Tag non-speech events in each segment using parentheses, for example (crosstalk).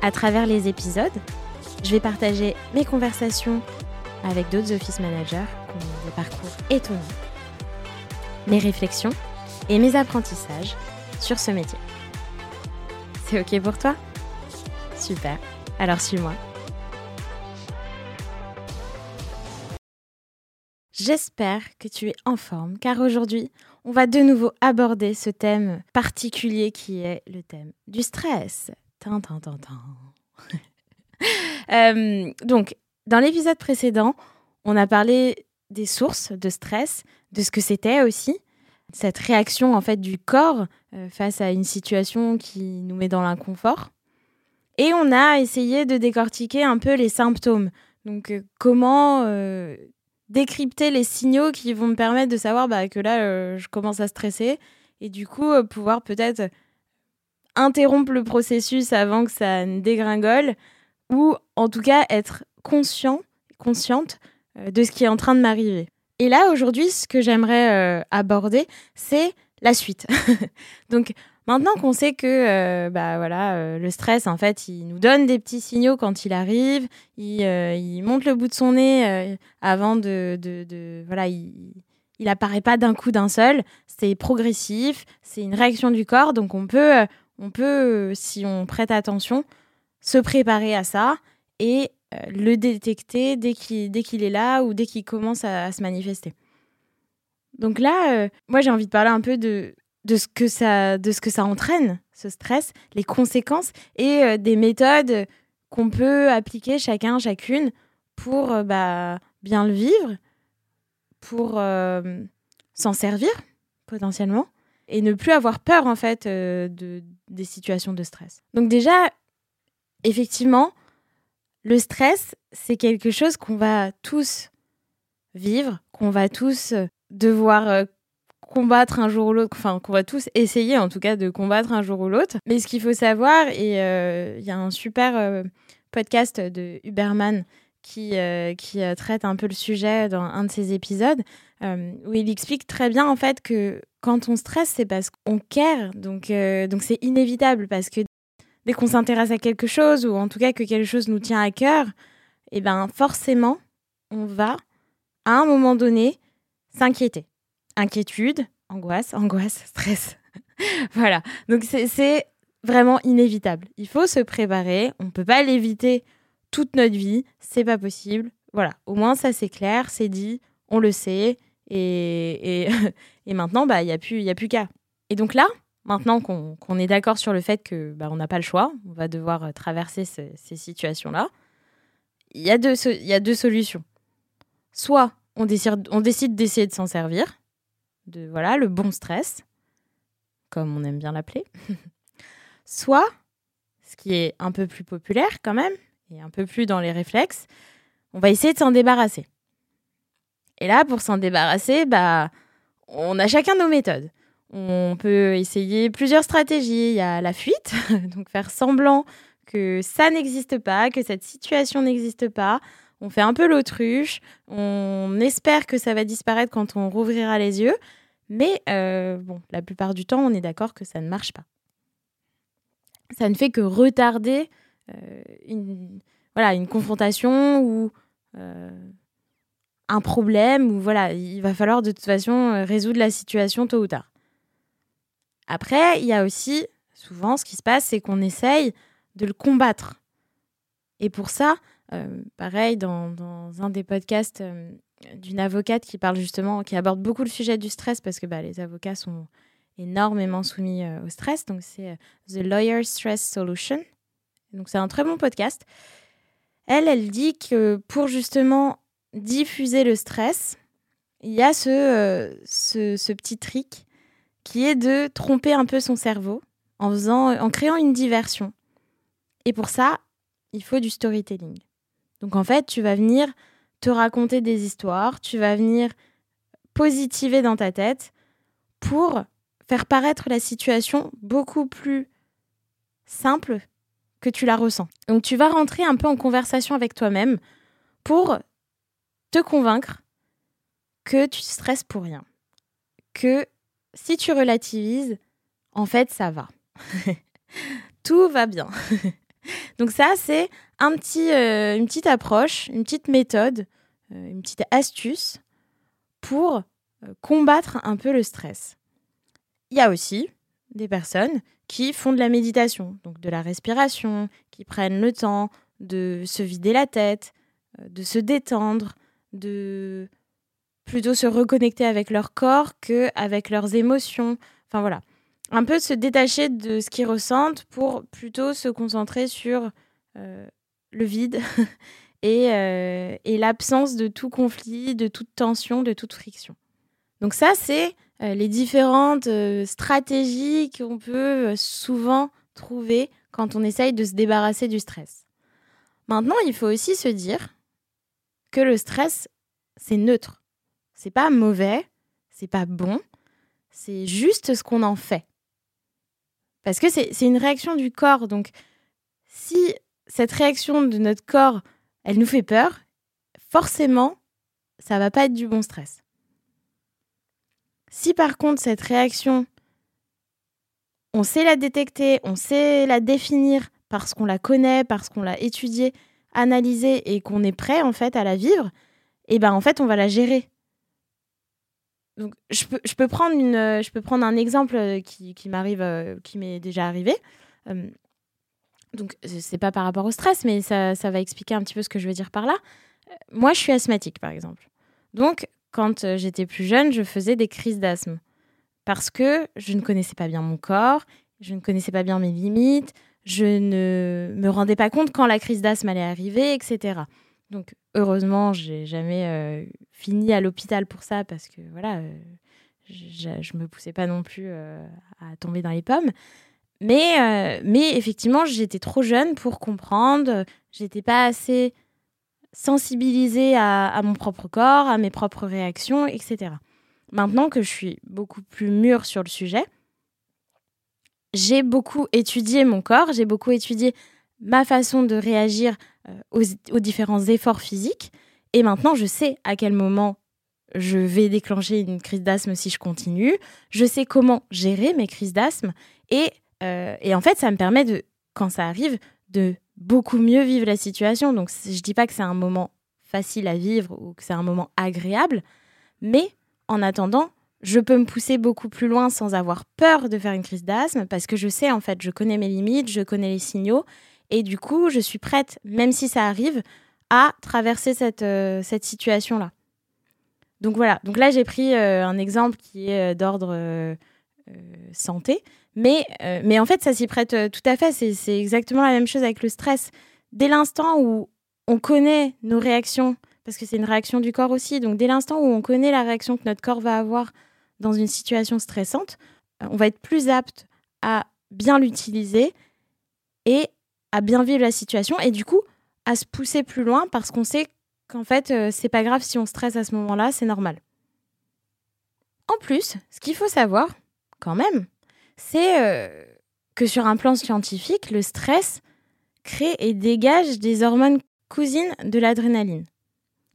À travers les épisodes, je vais partager mes conversations avec d'autres office managers qui des parcours étonnants, mes réflexions et mes apprentissages sur ce métier. C'est OK pour toi? Super, alors suis-moi. J'espère que tu es en forme car aujourd'hui, on va de nouveau aborder ce thème particulier qui est le thème du stress. (laughs) euh, donc, dans l'épisode précédent, on a parlé des sources de stress, de ce que c'était aussi, cette réaction en fait du corps euh, face à une situation qui nous met dans l'inconfort. Et on a essayé de décortiquer un peu les symptômes. Donc, euh, comment décrypter les signaux qui vont me permettre de savoir bah, que là, je commence à stresser et du coup, pouvoir peut-être interrompre le processus avant que ça ne dégringole ou en tout cas être conscient, consciente euh, de ce qui est en train de m'arriver. Et là, aujourd'hui, ce que j'aimerais euh, aborder, c'est la suite. (laughs) Donc, maintenant qu'on sait que euh, bah, voilà, le stress, en fait, il nous donne des petits signaux quand il arrive, il, monte le bout de son nez avant de, de, de- Voilà, il, il apparaît pas d'un coup d'un seul, c'est progressif, c'est une réaction du corps, donc on peut, on peut, si on prête attention, se préparer à ça et euh, le détecter dès qu'il est là ou dès qu'il commence à, se manifester. Donc là, euh, moi j'ai envie de parler un peu de, de, ce que ça, de ce que ça entraîne, ce stress, les conséquences et euh, des méthodes qu'on peut appliquer chacun, chacune pour bah, bien le vivre, pour s'en servir potentiellement et ne plus avoir peur en fait euh, de, des situations de stress. Donc déjà, effectivement, le stress, c'est quelque chose qu'on va tous vivre, qu'on va tous euh, devoir euh, combattre un jour ou l'autre, enfin qu'on va tous essayer en tout cas de combattre un jour ou l'autre. Mais ce qu'il faut savoir, et il y a un super podcast de Huberman qui, euh, euh, traite un peu le sujet dans un de ses épisodes, euh, où il explique très bien en fait que quand on stresse, c'est parce qu'on care, donc c'est inévitable parce que dès qu'on s'intéresse à quelque chose ou en tout cas que quelque chose nous tient à cœur, et ben forcément on va à un moment donné s'inquiéter. Inquiétude, angoisse, angoisse, stress. (laughs) voilà. Donc c'est vraiment inévitable. Il faut se préparer. On ne peut pas l'éviter toute notre vie. C'est pas possible. Voilà. Au moins ça c'est clair, c'est dit, on le sait. Et, et, (laughs) et maintenant, bah, il n'y a plus, y a plus qu'à. Et donc là, maintenant qu'on est d'accord sur le fait que bah, on n'a pas le choix, on va devoir euh, traverser ce- ces situations-là, il y, a deux y a deux solutions. Soit on décide, on décide d'essayer de s'en servir, de voilà le bon stress, comme on aime bien l'appeler. (laughs) Soit, ce qui est un peu plus populaire quand même, et un peu plus dans les réflexes, on va essayer de s'en débarrasser. Et là, pour s'en débarrasser, bah, on a chacun nos méthodes. On peut essayer plusieurs stratégies. Il y a la fuite, (laughs) donc faire semblant que ça n'existe pas, que cette situation n'existe pas. On fait un peu l'autruche. On espère que ça va disparaître quand on rouvrira les yeux. Mais euh, la plupart du temps, on est d'accord que ça ne marche pas. Ça ne fait que retarder une, voilà, une confrontation ou euh, un problème. Ou voilà, il va falloir de toute façon euh, résoudre la situation tôt ou tard. Après, il y a aussi souvent ce qui se passe, c'est qu'on essaye de le combattre. Et pour ça, euh, pareil, dans, dans un des podcasts euh, d'une avocate qui parle justement, qui aborde beaucoup le sujet du stress parce que bah, les avocats sont énormément soumis euh, au stress. Donc c'est euh, The Lawyer Stress Solution. Donc c'est un très bon podcast. Elle, elle dit que pour justement diffuser le stress, il y a ce, euh, petit trick qui est de tromper un peu son cerveau en, en créant une diversion. Et pour ça, il faut du storytelling. Donc en fait, tu vas venir te raconter des histoires, tu vas venir positiver dans ta tête pour faire paraître la situation beaucoup plus simple que tu la ressens. Donc tu vas rentrer un peu en conversation avec toi-même pour te convaincre que tu stresses pour rien. Que si tu relativises, en fait, ça va. (laughs) Tout va bien. (laughs) Donc ça, c'est un petit, euh, une petite approche, une petite méthode, euh, une petite astuce pour euh, combattre un peu le stress. Il y a aussi des personnes qui font de la méditation, donc de la respiration, qui prennent le temps de se vider la tête, de se détendre, de plutôt se reconnecter avec leur corps que avec leurs émotions. Enfin voilà, un peu se détacher de ce qu'ils ressentent pour plutôt se concentrer sur euh, le vide (laughs) euh, et, l'absence de tout conflit, de toute tension, de toute friction. Donc ça, c'est euh, les différentes stratégies qu'on peut souvent trouver quand on essaye de se débarrasser du stress. Maintenant, il faut aussi se dire que le stress, c'est neutre. C'est pas mauvais, c'est pas bon, c'est juste ce qu'on en fait. Parce que c'est une réaction du corps. Donc, si cette réaction de notre corps, elle nous fait peur, forcément, ça va pas être du bon stress. Si par contre, cette réaction, on sait la détecter, on sait la définir parce qu'on la connaît, parce qu'on l'a étudiée, analysée et qu'on est prêt en fait à la vivre, et eh ben en fait, on va la gérer. Donc, je peux, je peux, prendre, une, euh, je peux prendre un exemple euh, qui, qui m'arrive, euh, qui m'est déjà arrivé. Euh, donc, c'est pas par rapport au stress, mais ça, ça, va expliquer un petit peu ce que je veux dire par là. Moi, je suis asthmatique, par exemple. Donc, quand j'étais plus jeune, je faisais des crises d'asthme parce que je ne connaissais pas bien mon corps, je ne connaissais pas bien mes limites, je ne me rendais pas compte quand la crise d'asthme allait arriver, etc. Donc heureusement, j'ai jamais euh, fini à l'hôpital pour ça parce que voilà, euh, je, ne me poussais pas non plus euh, à tomber dans les pommes. Mais, mais effectivement, j'étais trop jeune pour comprendre. J'étais pas assez sensibilisée à, mon propre corps, à mes propres réactions, etc. Maintenant que je suis beaucoup plus mûre sur le sujet, j'ai beaucoup étudié mon corps, j'ai beaucoup étudié ma façon de réagir euh, aux, différents efforts physiques. Et maintenant, je sais à quel moment je vais déclencher une crise d'asthme si je continue. Je sais comment gérer mes crises d'asthme. Et, euh, et, en fait, ça me permet, de, quand ça arrive, de beaucoup mieux vivre la situation. Donc, je ne dis pas que c'est un moment facile à vivre ou que c'est un moment agréable, mais en attendant, je peux me pousser beaucoup plus loin sans avoir peur de faire une crise d'asthme parce que je sais, en fait, je connais mes limites, je connais les signaux et du coup, je suis prête, même si ça arrive, à traverser cette, euh, cette situation-là. Donc voilà, donc là j'ai pris euh, un exemple qui est euh, d'ordre santé, mais, mais en fait ça s'y prête tout à fait, c'est exactement la même chose avec le stress. Dès l'instant où on connaît nos réactions, parce que c'est une réaction du corps aussi, donc dès l'instant où on connaît la réaction que notre corps va avoir dans une situation stressante, on va être plus apte à bien l'utiliser et à bien vivre la situation et du coup à se pousser plus loin parce qu'on sait qu'en fait euh, c'est pas grave si on stresse à ce moment-là, c'est normal. En plus, ce qu'il faut savoir quand même, c'est euh, que sur un plan scientifique, le stress crée et dégage des hormones cousines de l'adrénaline.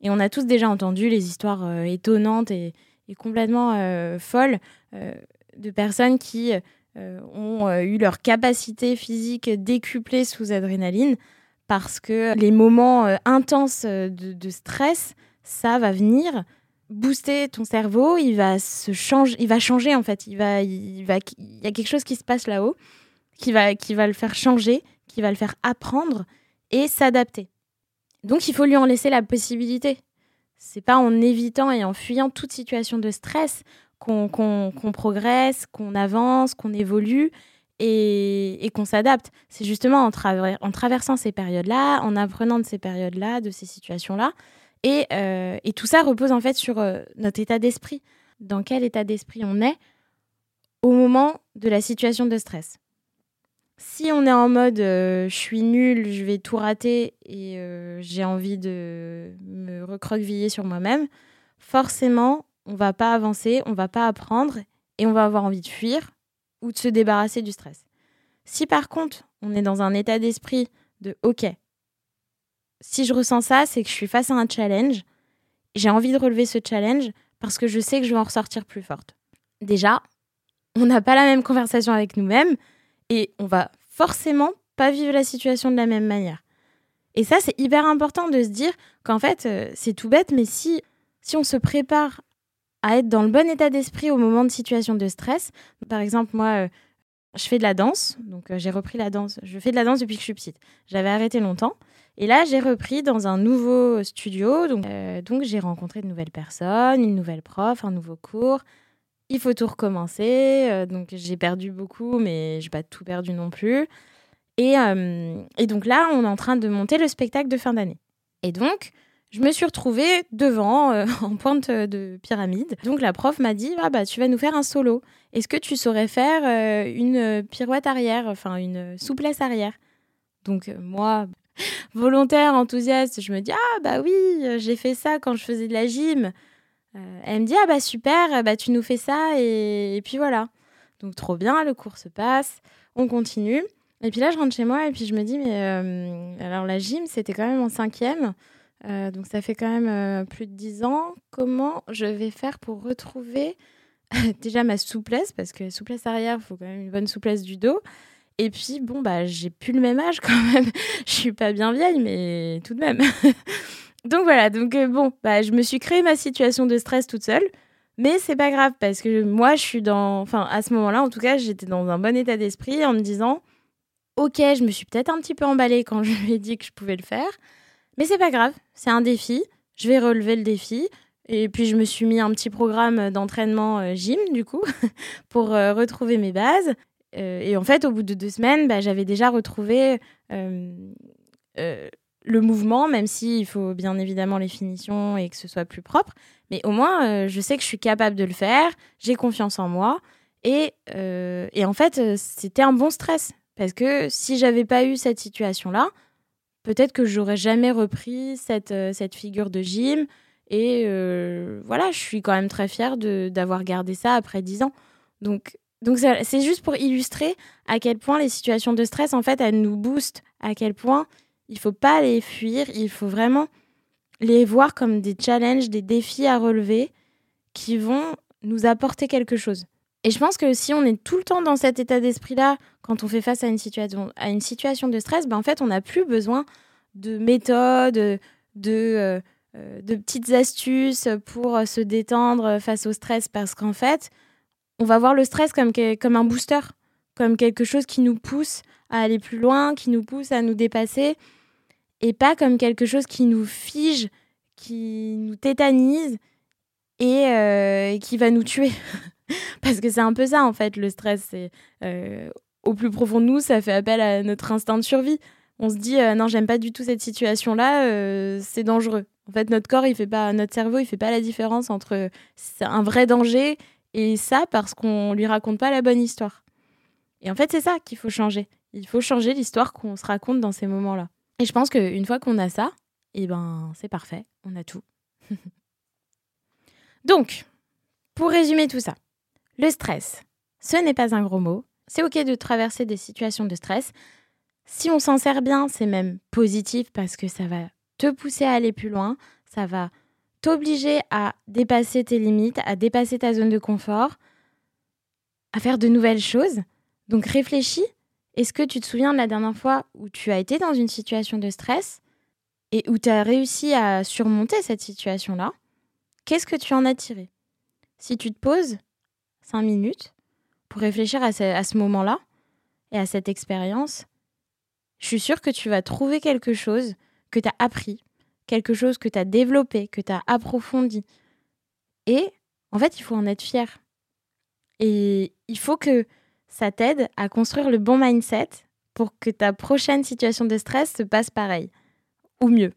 Et on a tous déjà entendu les histoires euh, étonnantes et, complètement folles de personnes qui euh, ont euh, eu leur capacité physique décuplée sous adrénaline parce que les moments euh, intenses de, stress, ça va venir booster ton cerveau, il va se changer, il va changer en fait, il va, il va, il y a quelque chose qui se passe là-haut qui va, qui va le faire changer, qui va le faire apprendre et s'adapter. Donc il faut lui en laisser la possibilité. C'est pas en évitant et en fuyant toute situation de stress qu'on progresse, qu'on avance, qu'on évolue et, qu'on s'adapte. C'est justement en, en, traversant ces périodes-là, en apprenant de ces périodes-là, de ces situations-là. Et, euh, et, tout ça repose en fait sur euh, notre état d'esprit. Dans quel état d'esprit on est au moment de la situation de stress. Si on est en mode je suis nul, je vais tout rater et j'ai envie de me recroqueviller sur moi-même, forcément, on va pas avancer, on va pas apprendre et on va avoir envie de fuir ou de se débarrasser du stress. Si par contre, on est dans un état d'esprit de OK, si je ressens ça, c'est que je suis face à un challenge, j'ai envie de relever ce challenge parce que je sais que je vais en ressortir plus forte. Déjà, on n'a pas la même conversation avec nous-mêmes et on va forcément pas vivre la situation de la même manière. Et ça, c'est hyper important de se dire qu'en fait, euh, c'est tout bête, mais si, si on se prépare à être dans le bon état d'esprit au moment de situation de stress, par exemple, moi, euh, je fais de la danse, donc euh, j'ai repris la danse. Je fais de la danse depuis que je suis petite. J'avais arrêté longtemps. Et là, j'ai repris dans un nouveau studio. Donc, donc j'ai rencontré de nouvelles personnes, une nouvelle prof, un nouveau cours. Il faut tout recommencer. donc j'ai perdu beaucoup, mais je n'ai pas tout perdu non plus. Euh, et, donc là, on est en train de monter le spectacle de fin d'année. Et donc, je me suis retrouvée devant, euh, (laughs) en pointe de pyramide. Donc la prof m'a dit, ah bah tu vas nous faire un solo. Est-ce que tu saurais faire euh, une pirouette arrière, enfin une souplesse arrière? Donc moi, (laughs) volontaire, enthousiaste, je me dis, ah bah oui, j'ai fait ça quand je faisais de la gym. elle me dit, ah bah super, bah tu nous fais ça et puis voilà. Donc trop bien, le cours se passe, on continue. Et puis là, je rentre chez moi et puis je me dis, mais euh, alors la gym, c'était quand même en cinquième. Euh, donc ça fait quand même euh, plus de dix ans. Comment je vais faire pour retrouver (laughs) déjà ma souplesse? Parce que souplesse arrière, il faut quand même une bonne souplesse du dos. Et puis, bon, bah, j'ai plus le même âge quand (laughs) même. je suis pas bien vieille, mais tout de même. (laughs) donc voilà, donc bon, bah, je me suis créé ma situation de stress toute seule. Mais c'est pas grave parce que moi, je suis dans. Enfin, à ce moment-là, en tout cas, j'étais dans un bon état d'esprit en me disant Ok, je me suis peut-être un petit peu emballée quand (laughs) je lui ai dit que je pouvais le faire, mais c'est pas grave, c'est un défi, je vais relever le défi. Et puis je me suis mis un petit programme d'entraînement euh, gym du coup pour euh, retrouver mes bases. Euh, et en fait, au bout de deux semaines, bah, j'avais déjà retrouvé le mouvement, même s'il faut bien évidemment les finitions et que ce soit plus propre. Mais au moins, je sais que je suis capable de le faire, j'ai confiance en moi. Et, en fait, c'était un bon stress. Parce que si j'avais pas eu cette situation-là, peut-être que j'aurais jamais repris cette, euh, cette figure de gym. Et euh, voilà, je suis quand même très fière d'avoir gardé ça après dix ans. Donc, donc c'est juste pour illustrer à quel point les situations de stress, en fait, elles nous boostent, à quel point il faut pas les fuir, il faut vraiment les voir comme des challenges, des défis à relever qui vont nous apporter quelque chose. Et je pense que si on est tout le temps dans cet état d'esprit-là, quand on fait face à une situation, à une situation de stress, ben en fait, on n'a plus besoin de méthodes, de, euh, euh, de petites astuces pour se détendre face au stress, parce qu'en fait, on va voir le stress comme, comme un booster, comme quelque chose qui nous pousse à aller plus loin, qui nous pousse à nous dépasser, et pas comme quelque chose qui nous fige, qui nous tétanise et euh, qui va nous tuer. (laughs) Parce que c'est un peu ça, en fait, le stress. Euh, au plus profond de nous, ça fait appel à notre instinct de survie. On se dit, euh, non, j'aime pas du tout cette situation-là, c'est dangereux. En fait, notre corps, il fait pas, notre cerveau, il fait pas la différence entre un vrai danger et ça parce qu'on lui raconte pas la bonne histoire. Et en fait, c'est ça qu'il faut changer. Il faut changer l'histoire qu'on se raconte dans ces moments-là. Et je pense qu'une fois qu'on a ça, eh ben, c'est parfait, on a tout. (laughs) Donc, pour résumer tout ça, le stress, ce n'est pas un gros mot. C'est OK de traverser des situations de stress. Si on s'en sert bien, c'est même positif parce que ça va te pousser à aller plus loin, ça va t'obliger à dépasser tes limites, à dépasser ta zone de confort, à faire de nouvelles choses. Donc réfléchis. Est-ce que tu te souviens de la dernière fois où tu as été dans une situation de stress et où tu as réussi à surmonter cette situation-là? Qu'est-ce que tu en as tiré? Si tu te poses cinq minutes pour réfléchir à ce, moment-là et à cette expérience, je suis sûre que tu vas trouver quelque chose que tu as appris, quelque chose que tu as développé, que tu as approfondi. Et en fait, il faut en être fier. Et il faut que ça t'aide à construire le bon mindset pour que ta prochaine situation de stress se passe pareil, ou mieux.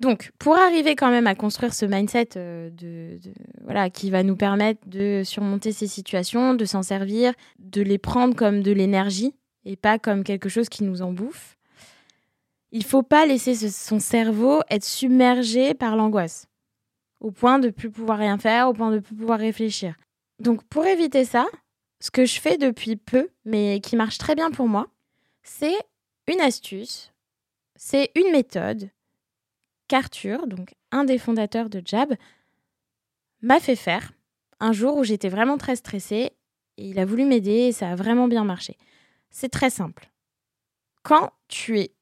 Donc, pour arriver quand même à construire ce mindset euh, de, voilà, qui va nous permettre de surmonter ces situations, de s'en servir, de les prendre comme de l'énergie et pas comme quelque chose qui nous en bouffe. Il faut pas laisser son cerveau être submergé par l'angoisse, au point de plus pouvoir rien faire, au point de plus pouvoir réfléchir. Donc pour éviter ça, ce que je fais depuis peu, mais qui marche très bien pour moi, c'est une astuce, c'est une méthode qu'Arthur, donc un des fondateurs de Jab, m'a fait faire un jour où j'étais vraiment très stressée et il a voulu m'aider et ça a vraiment bien marché. C'est très simple. Quand tu es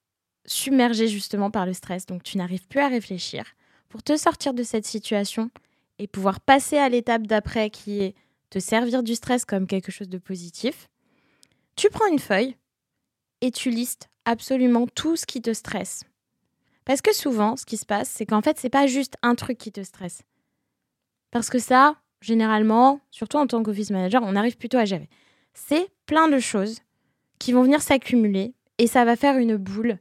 submergé justement par le stress, donc tu n'arrives plus à réfléchir, pour te sortir de cette situation et pouvoir passer à l'étape d'après qui est te servir du stress comme quelque chose de positif, tu prends une feuille et tu listes absolument tout ce qui te stresse. Parce que souvent, ce qui se passe, c'est qu'en fait, c'est pas juste un truc qui te stresse. Parce que ça, généralement, surtout en tant qu'office manager, on arrive plutôt à gérer. C'est plein de choses qui vont venir s'accumuler et ça va faire une boule,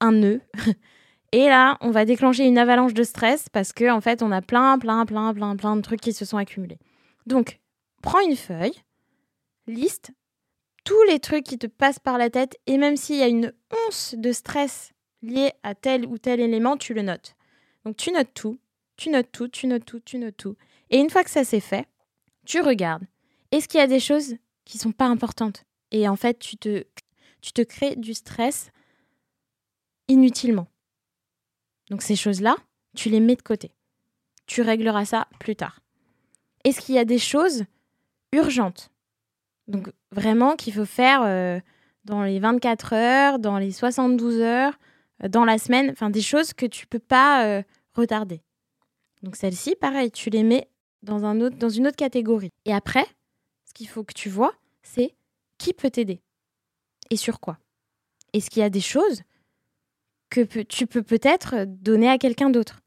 un nœud. (laughs) Et là, on va déclencher une avalanche de stress parce qu'en en fait, on a plein, plein, plein, plein, plein de trucs qui se sont accumulés. Donc, prends une feuille, liste tous les trucs qui te passent par la tête et même s'il y a une once de stress lié à tel ou tel élément, tu le notes. Donc, tu notes tout, tu notes tout, tu notes tout, tu notes tout. Et une fois que ça s'est fait, tu regardes. Est-ce qu'il y a des choses qui sont pas importantes? Et en fait, tu te, tu te crées du stress inutilement. Donc ces choses-là, tu les mets de côté. Tu régleras ça plus tard. Est-ce qu'il y a des choses urgentes? Donc vraiment qu'il faut faire euh, dans les 24 heures, dans les 72 heures, euh, dans la semaine, enfin des choses que tu peux pas euh, retarder. Donc celles-ci, pareil, tu les mets dans, un autre, dans une autre catégorie. Et après, ce qu'il faut que tu vois, c'est qui peut t'aider et sur quoi. Est-ce qu'il y a des choses que tu peux peut-être donner à quelqu'un d'autre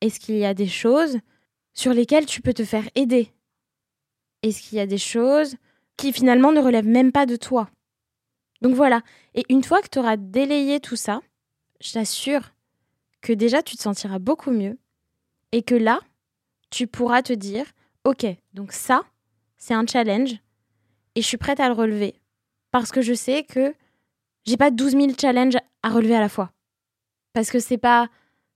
Est-ce qu'il y a des choses sur lesquelles tu peux te faire aider? Est-ce qu'il y a des choses qui finalement ne relèvent même pas de toi? Donc voilà. Et une fois que tu auras délayé tout ça, je t'assure que déjà tu te sentiras beaucoup mieux et que là, tu pourras te dire, ok, donc ça, c'est un challenge et je suis prête à le relever parce que je sais que j'ai pas 12 000 challenges à relever à la fois. Parce que c'est pas,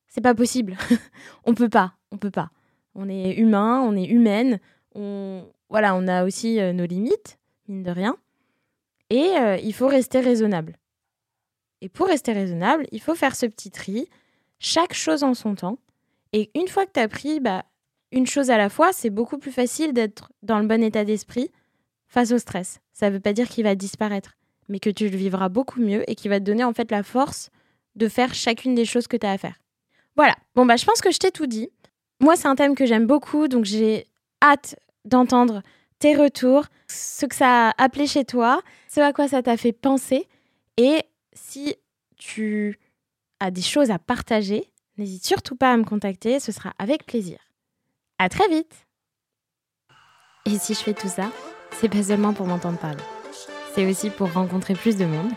c'est pas possible. (laughs) on peut pas, on peut pas. On est humain, on est humaine, on, voilà, on a aussi euh, nos limites, mine de rien. Et euh, il faut rester raisonnable. Et pour rester raisonnable, il faut faire ce petit tri, chaque chose en son temps. Et une fois que tu as pris bah, une chose à la fois, c'est beaucoup plus facile d'être dans le bon état d'esprit face au stress. Ça ne veut pas dire qu'il va disparaître, mais que tu le vivras beaucoup mieux et qu'il va te donner en fait la force de faire chacune des choses que tu as à faire. Voilà, bon bah je pense que je t'ai tout dit. Moi c'est un thème que j'aime beaucoup, donc j'ai hâte d'entendre tes retours, ce que ça a appelé chez toi, ce à quoi ça t'a fait penser. Et si tu as des choses à partager, n'hésite surtout pas à me contacter, ce sera avec plaisir. À très vite Et si je fais tout ça, c'est pas seulement pour m'entendre parler. C'est aussi pour rencontrer plus de monde,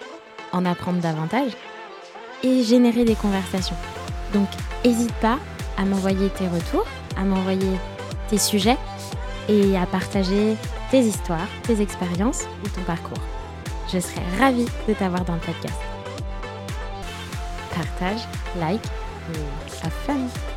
en apprendre davantage et générer des conversations. Donc, n'hésite pas à m'envoyer tes retours, à m'envoyer tes sujets et à partager tes histoires, tes expériences ou ton parcours. Je serai ravie de t'avoir dans le podcast. Partage, like et have fun